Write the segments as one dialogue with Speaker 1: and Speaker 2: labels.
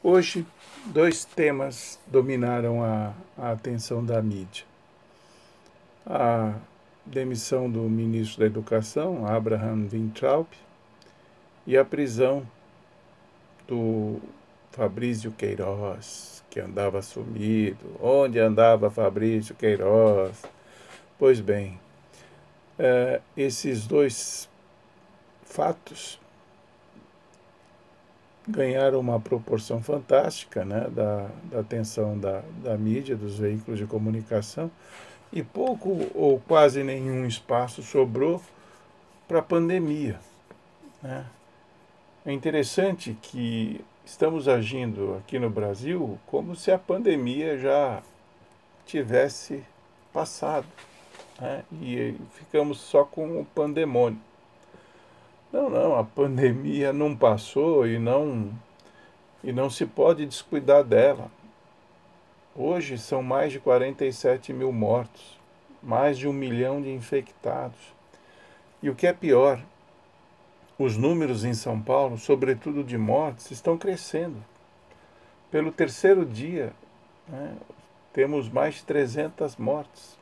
Speaker 1: Hoje, dois temas dominaram a, a, atenção da mídia. A demissão do ministro da Educação, Abraham Weintraub, e a prisão do Fabrício Queiroz, que andava sumido. Onde andava Fabrício Queiroz? Pois bem, é, esses dois fatos ganharam uma proporção fantástica né, da, da atenção da, da mídia, dos veículos de comunicação, e pouco ou quase nenhum espaço sobrou para a pandemia. Né? É interessante que estamos agindo aqui no Brasil como se a pandemia já tivesse passado né? e ficamos só com o pandemônio. Não, não, a pandemia não passou e não, e não se pode descuidar dela. Hoje são mais de 47 mil mortos, mais de um milhão de infectados. E o que é pior, os números em São Paulo, sobretudo de mortes, estão crescendo. Pelo terceiro dia, né, temos mais de 300 mortes.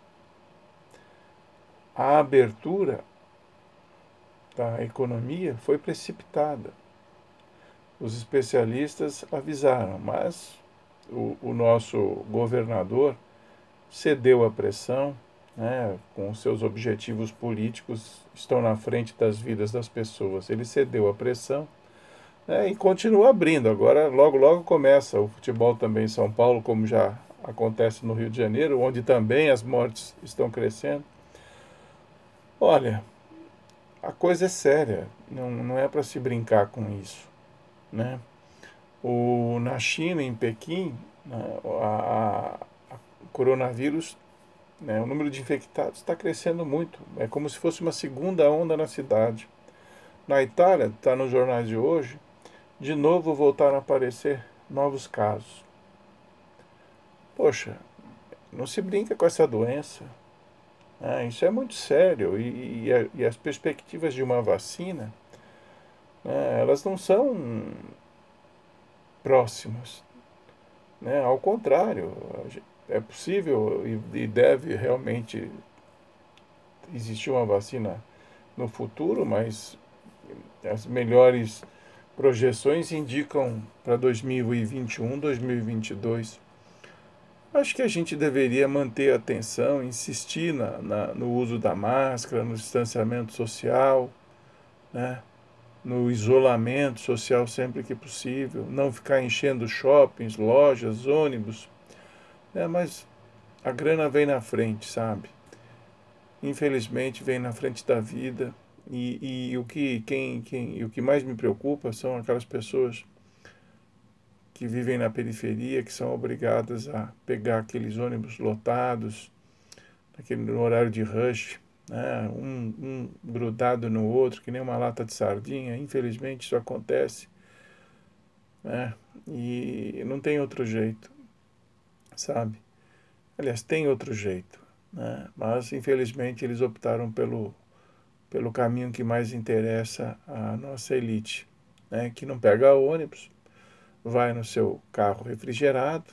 Speaker 1: A abertura da economia foi precipitada. Os especialistas avisaram, mas o, o nosso governador cedeu à pressão, né, com seus objetivos políticos estão na frente das vidas das pessoas. Ele cedeu à pressão né, e continua abrindo. Agora, logo, logo começa o futebol também em São Paulo, como já acontece no Rio de Janeiro, onde também as mortes estão crescendo. Olha, a coisa é séria, não, não é para se brincar com isso. Né? O, na China, em Pequim, né, a, a, o coronavírus, né, o número de infectados está crescendo muito. É como se fosse uma segunda onda na cidade. Na Itália, está nos jornais de hoje, de novo voltaram a aparecer novos casos. Poxa, não se brinca com essa doença. Ah, isso é muito sério e, e, e, as perspectivas de uma vacina, né, elas não são próximas. Né? Ao contrário, é possível e deve realmente existir uma vacina no futuro, mas as melhores projeções indicam para 2021, 2022. Acho que a gente deveria manter a atenção, insistir na, na, no uso da máscara, no distanciamento social, né? no isolamento social sempre que possível, não ficar enchendo shoppings, lojas, ônibus. Né? Mas a grana vem na frente, sabe? Infelizmente vem na frente da vida. E, e o, que, quem, quem, o que mais me preocupa são aquelas pessoas que vivem na periferia, que são obrigadas a pegar aqueles ônibus lotados, naquele, no horário de rush, né? um, um grudado no outro, que nem uma lata de sardinha. Infelizmente isso acontece. Né? E não tem outro jeito, sabe? Aliás, tem outro jeito, né? mas infelizmente eles optaram pelo, pelo caminho que mais interessa à nossa elite, né? que não pega ônibus, vai no seu carro refrigerado,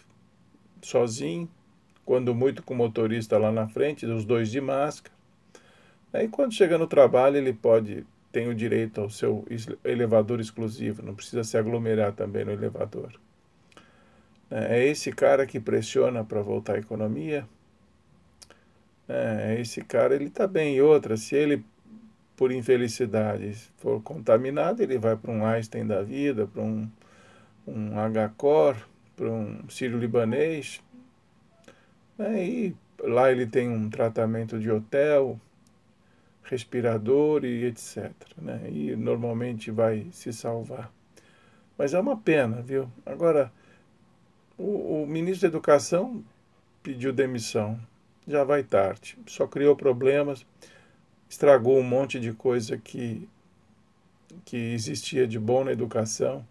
Speaker 1: sozinho, quando muito com o motorista lá na frente, os dois de máscara. Aí quando chega no trabalho, ele pode tem o direito ao seu elevador exclusivo, não precisa se aglomerar também no elevador. É esse cara que pressiona para voltar à economia. É esse cara, ele está bem. E outra, se ele, por infelicidade, for contaminado, ele vai para um Einstein da vida, para um um H-Cor para um sírio-libanês. Né? E lá ele tem um tratamento de hotel, respirador e etc. Né? E normalmente vai se salvar. Mas é uma pena, viu? Agora, o, o ministro da Educação pediu demissão. Já vai tarde. Só criou problemas, estragou um monte de coisa que, que existia de bom na educação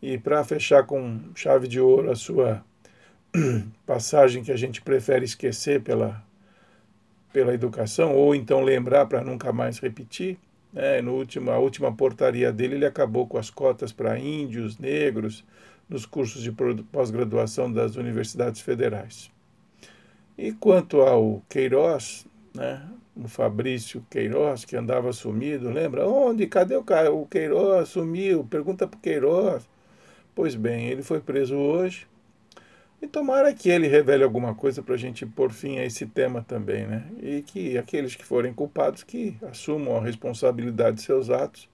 Speaker 1: e para fechar com chave de ouro a sua passagem que a gente prefere esquecer pela, pela educação, ou então lembrar para nunca mais repetir, né? no último, a última portaria dele ele acabou com as cotas para índios, negros, nos cursos de pós-graduação das universidades federais. E quanto ao Queiroz, né, o Fabrício Queiroz, que andava sumido, lembra? Onde? Cadê o, o Queiroz? Sumiu, pergunta para o Queiroz. Pois bem, ele foi preso hoje. E tomara que ele revele alguma coisa para a gente pôr fim a esse tema também, né? E que aqueles que forem culpados que assumam a responsabilidade de seus atos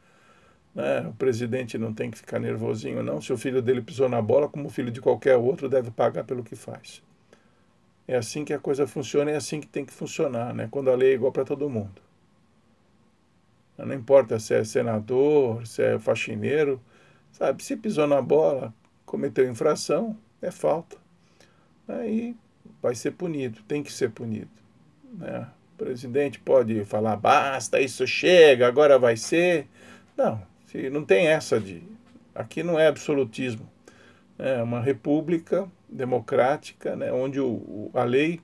Speaker 1: né? O presidente não tem que ficar nervosinho, não. Se o filho dele pisou na bola, como o filho de qualquer outro, deve pagar pelo que faz. É assim que a coisa funciona, é assim que tem que funcionar, né? quando a lei é igual para todo mundo. Não importa se é senador, se é faxineiro, sabe? Se pisou na bola, cometeu infração, é falta. Aí vai ser punido, tem que ser punido. Né? O presidente pode falar, basta, isso chega, agora vai ser. Não, não tem essa de. Aqui não é absolutismo. É uma república democrática, né, onde o, a lei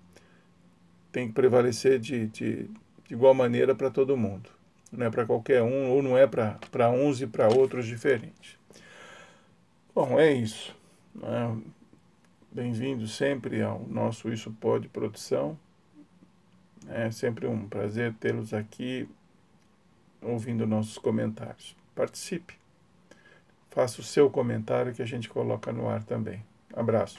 Speaker 1: tem que prevalecer de, de, de igual maneira para todo mundo. Não é para qualquer um, ou não é para uns e para outros diferentes. Bom, é isso. Né? Bem-vindo sempre ao nosso Isso Pode Produção. É sempre um prazer tê-los aqui ouvindo nossos comentários participe. Faça o seu comentário que a gente coloca no ar também. Abraço.